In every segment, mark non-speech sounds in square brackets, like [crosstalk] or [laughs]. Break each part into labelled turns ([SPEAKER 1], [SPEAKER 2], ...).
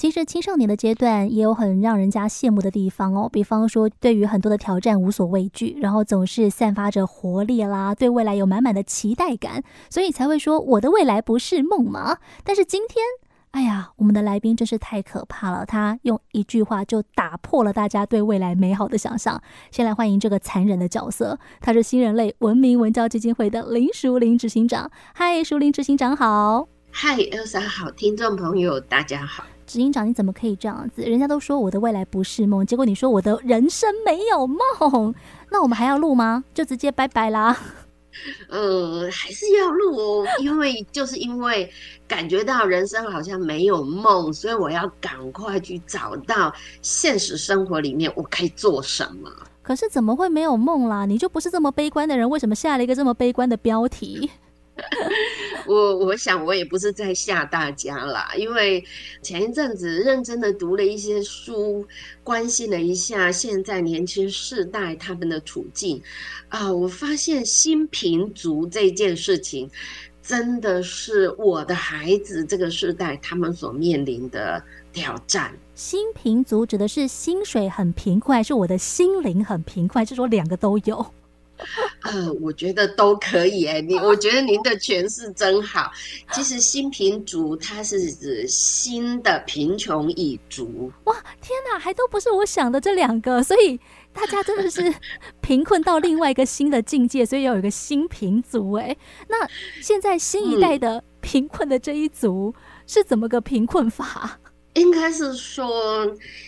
[SPEAKER 1] 其实青少年的阶段也有很让人家羡慕的地方哦，比方说对于很多的挑战无所畏惧，然后总是散发着活力啦，对未来有满满的期待感，所以才会说我的未来不是梦嘛。但是今天，哎呀，我们的来宾真是太可怕了，他用一句话就打破了大家对未来美好的想象。先来欢迎这个残忍的角色，他是新人类文明文教基金会的林淑玲执行长。嗨，淑玲执行长好。
[SPEAKER 2] 嗨，Elsa 好，听众朋友大家好。
[SPEAKER 1] 执行长，你怎么可以这样子？人家都说我的未来不是梦，结果你说我的人生没有梦，那我们还要录吗？就直接拜拜啦。[laughs]
[SPEAKER 2] 呃，还是要录哦，因为就是因为感觉到人生好像没有梦，所以我要赶快去找到现实生活里面我可以做什么。
[SPEAKER 1] 可是怎么会没有梦啦？你就不是这么悲观的人，为什么下了一个这么悲观的标题？[laughs]
[SPEAKER 2] 我我想我也不是在吓大家啦，因为前一阵子认真的读了一些书，关心了一下现在年轻世代他们的处境啊，我发现新贫族这件事情真的是我的孩子这个世代他们所面临的挑战。
[SPEAKER 1] 新贫族指的是薪水很贫困，还是我的心灵很贫困，还是说两个都有？[laughs]
[SPEAKER 2] 呃，我觉得都可以哎，你我觉得您的诠释真好。其实新贫族它是指新的贫穷一族。
[SPEAKER 1] 哇，天哪，还都不是我想的这两个，所以大家真的是贫困到另外一个新的境界，所以要有一个新贫族哎。那现在新一代的贫困的这一族是怎么个贫困法？
[SPEAKER 2] 应该是说，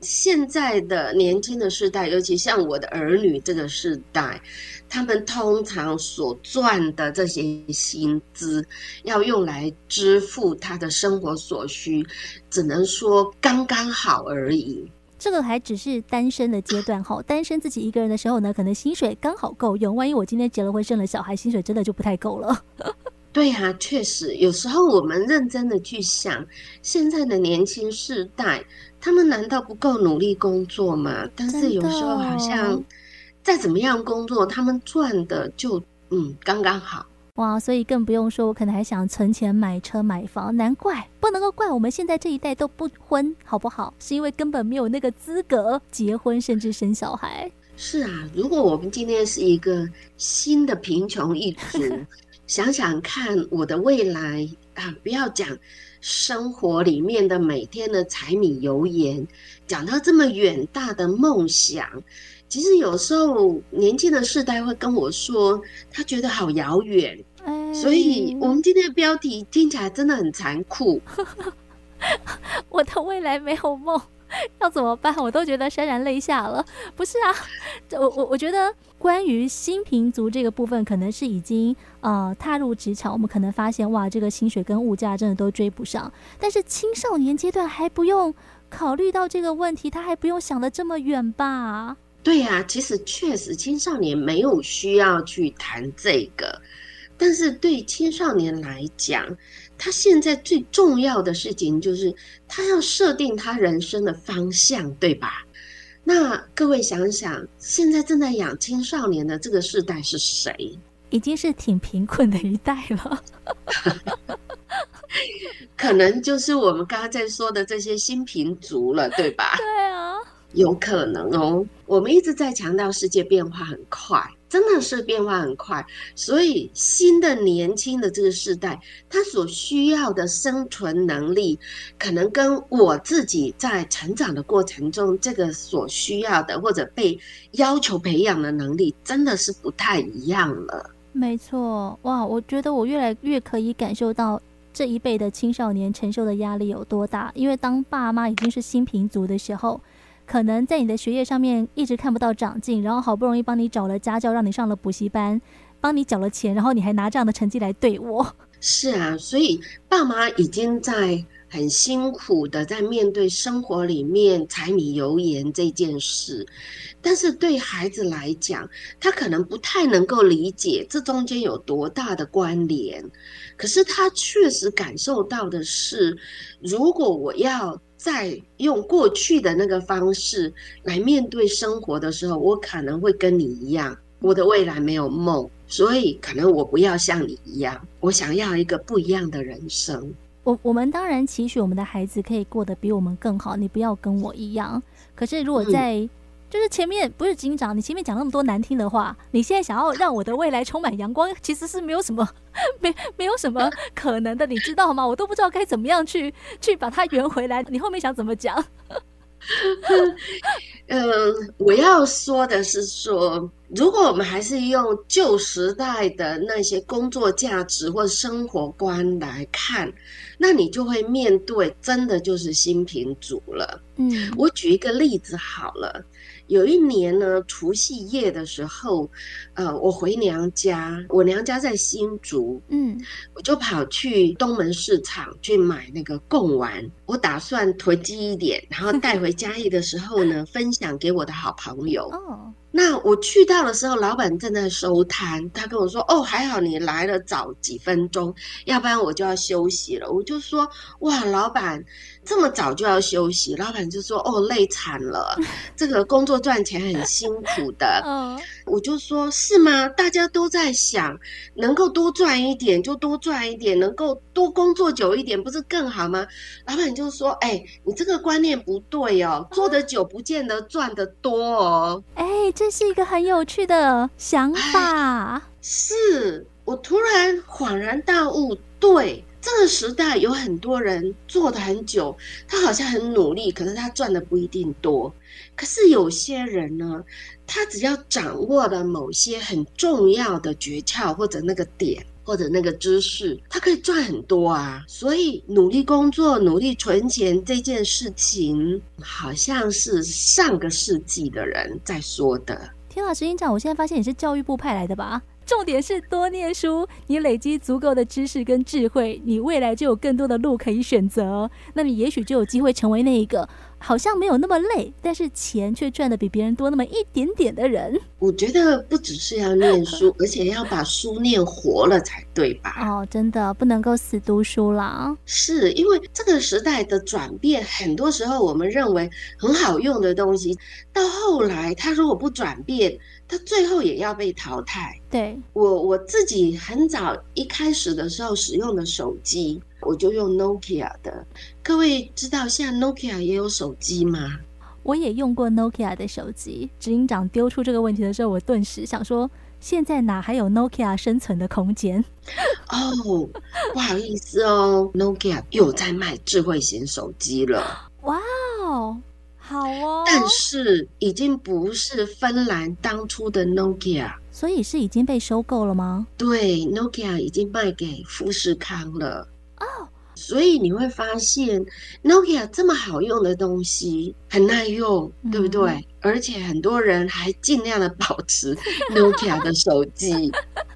[SPEAKER 2] 现在的年轻的世代，尤其像我的儿女这个世代，他们通常所赚的这些薪资，要用来支付他的生活所需，只能说刚刚好而已。
[SPEAKER 1] 这个还只是单身的阶段哈，单身自己一个人的时候呢，可能薪水刚好够用。万一我今天结了婚，生了小孩，薪水真的就不太够了。
[SPEAKER 2] 对呀、啊，确实，有时候我们认真的去想，现在的年轻世代，他们难道不够努力工作吗？但是有时候好像再怎么样工作，他们赚的就嗯刚刚好。
[SPEAKER 1] 哇，所以更不用说，我可能还想存钱买车买房，难怪不能够怪我们现在这一代都不婚，好不好？是因为根本没有那个资格结婚，甚至生小孩。
[SPEAKER 2] 是啊，如果我们今天是一个新的贫穷一族。想想看，我的未来啊，不要讲生活里面的每天的柴米油盐，讲到这么远大的梦想，其实有时候年轻的世代会跟我说，他觉得好遥远。哎，所以我们今天的标题听起来真的很残酷。[laughs]
[SPEAKER 1] 我的未来没有梦。[laughs] 要怎么办？我都觉得潸然泪下了。不是啊，我我我觉得关于新贫族这个部分，可能是已经呃踏入职场，我们可能发现哇，这个薪水跟物价真的都追不上。但是青少年阶段还不用考虑到这个问题，他还不用想得这么远吧？
[SPEAKER 2] 对呀、啊，其实确实青少年没有需要去谈这个，但是对青少年来讲。他现在最重要的事情就是，他要设定他人生的方向，对吧？那各位想想，现在正在养青少年的这个世代是谁？
[SPEAKER 1] 已经是挺贫困的一代了，[laughs]
[SPEAKER 2] 可能就是我们刚刚在说的这些新贫族了，对吧？
[SPEAKER 1] 对啊，
[SPEAKER 2] 有可能哦。我们一直在强调世界变化很快。真的是变化很快，所以新的年轻的这个世代，他所需要的生存能力，可能跟我自己在成长的过程中，这个所需要的或者被要求培养的能力，真的是不太一样了。
[SPEAKER 1] 没错，哇，我觉得我越来越可以感受到这一辈的青少年承受的压力有多大，因为当爸妈已经是新贫族的时候。可能在你的学业上面一直看不到长进，然后好不容易帮你找了家教，让你上了补习班，帮你缴了钱，然后你还拿这样的成绩来对我。
[SPEAKER 2] 是啊，所以爸妈已经在很辛苦的在面对生活里面柴米油盐这件事，但是对孩子来讲，他可能不太能够理解这中间有多大的关联。可是他确实感受到的是，如果我要。再用过去的那个方式来面对生活的时候，我可能会跟你一样，我的未来没有梦，所以可能我不要像你一样，我想要一个不一样的人生。
[SPEAKER 1] 我我们当然期许我们的孩子可以过得比我们更好，你不要跟我一样。可是如果在、嗯、就是前面不是警长，你前面讲那么多难听的话，你现在想要让我的未来充满阳光，其实是没有什么没没有什么可能的，你知道吗？我都不知道该怎么样去去把它圆回来。你后面想怎么讲？[laughs] [laughs]
[SPEAKER 2] 嗯，我要说的是说，如果我们还是用旧时代的那些工作价值或生活观来看，那你就会面对真的就是新贫族了。嗯，我举一个例子好了。有一年呢，除夕夜的时候，呃，我回娘家，我娘家在新竹，嗯，我就跑去东门市场去买那个贡丸，我打算囤积一点，然后带回嘉义的时候呢，[laughs] 分享给我的好朋友。哦。那我去到的时候，老板正在收摊，他跟我说：“哦，还好你来了早几分钟，要不然我就要休息了。”我就说：“哇，老板这么早就要休息？”老板就说：“哦，累惨了，[laughs] 这个工作赚钱很辛苦的。”嗯，我就说：“是吗？大家都在想，能够多赚一点就多赚一点，能够多工作久一点不是更好吗？”老板就说：“哎，你这个观念不对哦，做得久不见得赚得多哦。”
[SPEAKER 1] 哎，这。这是一个很有趣的想法。
[SPEAKER 2] 是我突然恍然大悟，对，这个时代有很多人做的很久，他好像很努力，可是他赚的不一定多。可是有些人呢，他只要掌握了某些很重要的诀窍或者那个点。或者那个知识，他可以赚很多啊！所以努力工作、努力存钱这件事情，好像是上个世纪的人在说的。
[SPEAKER 1] 天啊，执行长，我现在发现你是教育部派来的吧？重点是多念书，你累积足够的知识跟智慧，你未来就有更多的路可以选择。那你也许就有机会成为那一个。好像没有那么累，但是钱却赚得比别人多那么一点点的人。
[SPEAKER 2] 我觉得不只是要念书，[laughs] 而且要把书念活了才对吧？
[SPEAKER 1] 哦，真的不能够死读书了。
[SPEAKER 2] 是因为这个时代的转变，很多时候我们认为很好用的东西，到后来它如果不转变，它最后也要被淘汰。
[SPEAKER 1] 对，
[SPEAKER 2] 我我自己很早一开始的时候使用的手机。我就用 Nokia 的，各位知道现在 Nokia 也有手机吗？
[SPEAKER 1] 我也用过 Nokia 的手机。执行长丢出这个问题的时候，我顿时想说，现在哪还有 Nokia 生存的空间？[laughs]
[SPEAKER 2] 哦，不好意思哦，Nokia 又在卖智慧型手机了。
[SPEAKER 1] 哇哦，好哦，
[SPEAKER 2] 但是已经不是芬兰当初的 Nokia，
[SPEAKER 1] 所以是已经被收购了吗？
[SPEAKER 2] 对，Nokia 已经卖给富士康了。
[SPEAKER 1] 哦，
[SPEAKER 2] 所以你会发现，Nokia 这么好用的东西很耐用，嗯、对不对？而且很多人还尽量的保持 [laughs] Nokia 的手机，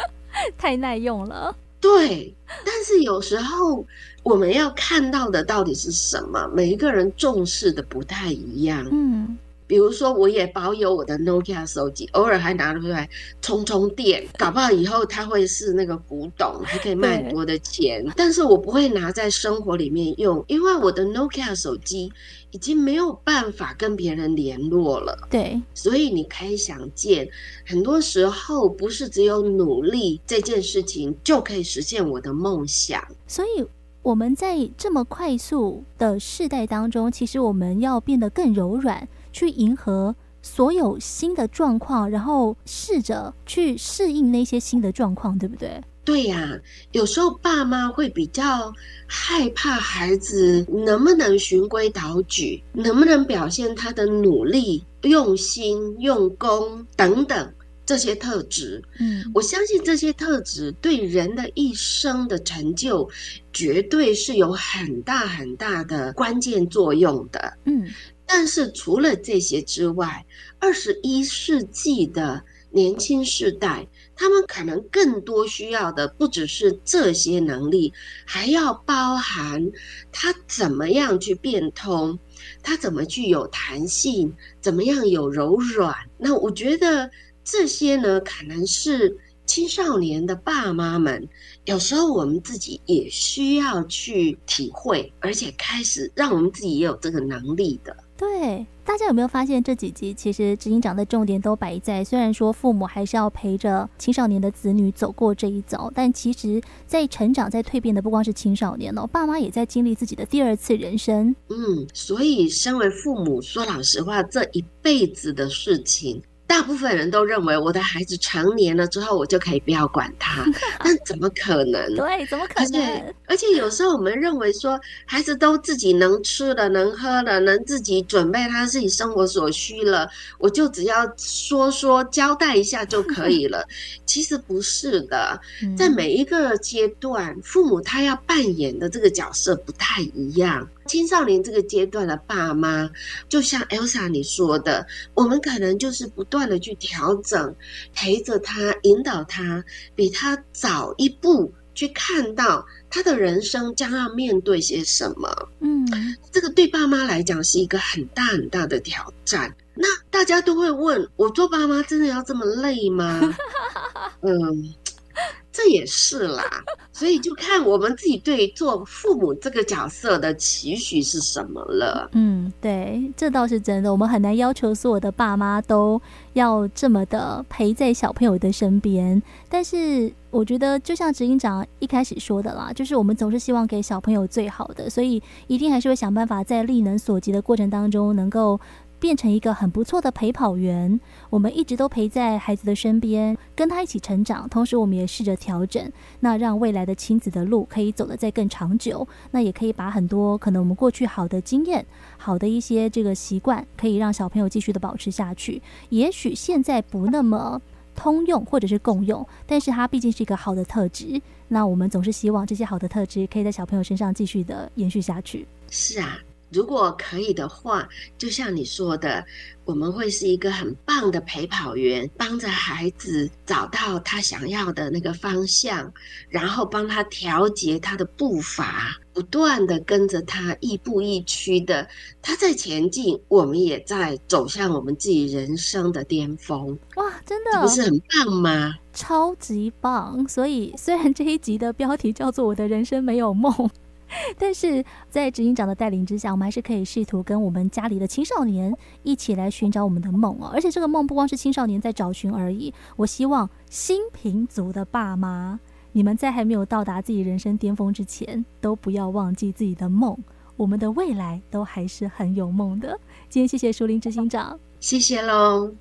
[SPEAKER 2] [laughs]
[SPEAKER 1] 太耐用了。
[SPEAKER 2] 对，但是有时候我们要看到的到底是什么？每一个人重视的不太一样。嗯。比如说，我也保有我的 Nokia 手机，偶尔还拿出来充充电，搞不好以后它会是那个古董，还可以卖很多的钱。但是我不会拿在生活里面用，因为我的 Nokia 手机已经没有办法跟别人联络了。
[SPEAKER 1] 对，
[SPEAKER 2] 所以你可以想见，很多时候不是只有努力这件事情就可以实现我的梦想。
[SPEAKER 1] 所以我们在这么快速的世代当中，其实我们要变得更柔软。去迎合所有新的状况，然后试着去适应那些新的状况，对不对？
[SPEAKER 2] 对呀，有时候爸妈会比较害怕孩子能不能循规蹈矩，能不能表现他的努力、用心、用功等等这些特质。嗯，我相信这些特质对人的一生的成就，绝对是有很大很大的关键作用的。嗯。但是除了这些之外，二十一世纪的年轻世代，他们可能更多需要的不只是这些能力，还要包含他怎么样去变通，他怎么具有弹性，怎么样有柔软。那我觉得这些呢，可能是青少年的爸妈们，有时候我们自己也需要去体会，而且开始让我们自己也有这个能力的。
[SPEAKER 1] 对，大家有没有发现这几集其实执行长的重点都摆在，虽然说父母还是要陪着青少年的子女走过这一遭，但其实，在成长、在蜕变的不光是青少年哦，爸妈也在经历自己的第二次人生。
[SPEAKER 2] 嗯，所以身为父母，说老实话，这一辈子的事情。大部分人都认为我的孩子成年了之后，我就可以不要管他，[laughs] 但怎么可能？
[SPEAKER 1] 对，怎么可能？
[SPEAKER 2] 而且，而且有时候我们认为说，孩子都自己能吃了、能喝了、能自己准备他自己生活所需了，我就只要说说交代一下就可以了。[laughs] 其实不是的，在每一个阶段，父母他要扮演的这个角色不太一样。青少年这个阶段的爸妈，就像 Elsa 你说的，我们可能就是不断的去调整，陪着他，引导他，比他早一步去看到他的人生将要面对些什么。嗯，这个对爸妈来讲是一个很大很大的挑战。那大家都会问，我做爸妈真的要这么累吗？[laughs] 嗯。这也是啦，所以就看我们自己对做父母这个角色的期许是什么了。
[SPEAKER 1] 嗯，对，这倒是真的。我们很难要求所有的爸妈都要这么的陪在小朋友的身边。但是我觉得，就像执行长一开始说的啦，就是我们总是希望给小朋友最好的，所以一定还是会想办法在力能所及的过程当中能够。变成一个很不错的陪跑员，我们一直都陪在孩子的身边，跟他一起成长。同时，我们也试着调整，那让未来的亲子的路可以走得再更长久。那也可以把很多可能我们过去好的经验、好的一些这个习惯，可以让小朋友继续的保持下去。也许现在不那么通用或者是共用，但是它毕竟是一个好的特质。那我们总是希望这些好的特质可以在小朋友身上继续的延续下去。
[SPEAKER 2] 是啊。如果可以的话，就像你说的，我们会是一个很棒的陪跑员，帮着孩子找到他想要的那个方向，然后帮他调节他的步伐，不断的跟着他亦步亦趋的，他在前进，我们也在走向我们自己人生的巅峰。
[SPEAKER 1] 哇，真的，
[SPEAKER 2] 这不是很棒吗？
[SPEAKER 1] 超级棒！所以，虽然这一集的标题叫做“我的人生没有梦”。[laughs] 但是在执行长的带领之下，我们还是可以试图跟我们家里的青少年一起来寻找我们的梦哦。而且这个梦不光是青少年在找寻而已。我希望新平族的爸妈，你们在还没有到达自己人生巅峰之前，都不要忘记自己的梦。我们的未来都还是很有梦的。今天谢谢树林执行长，
[SPEAKER 2] 谢谢喽。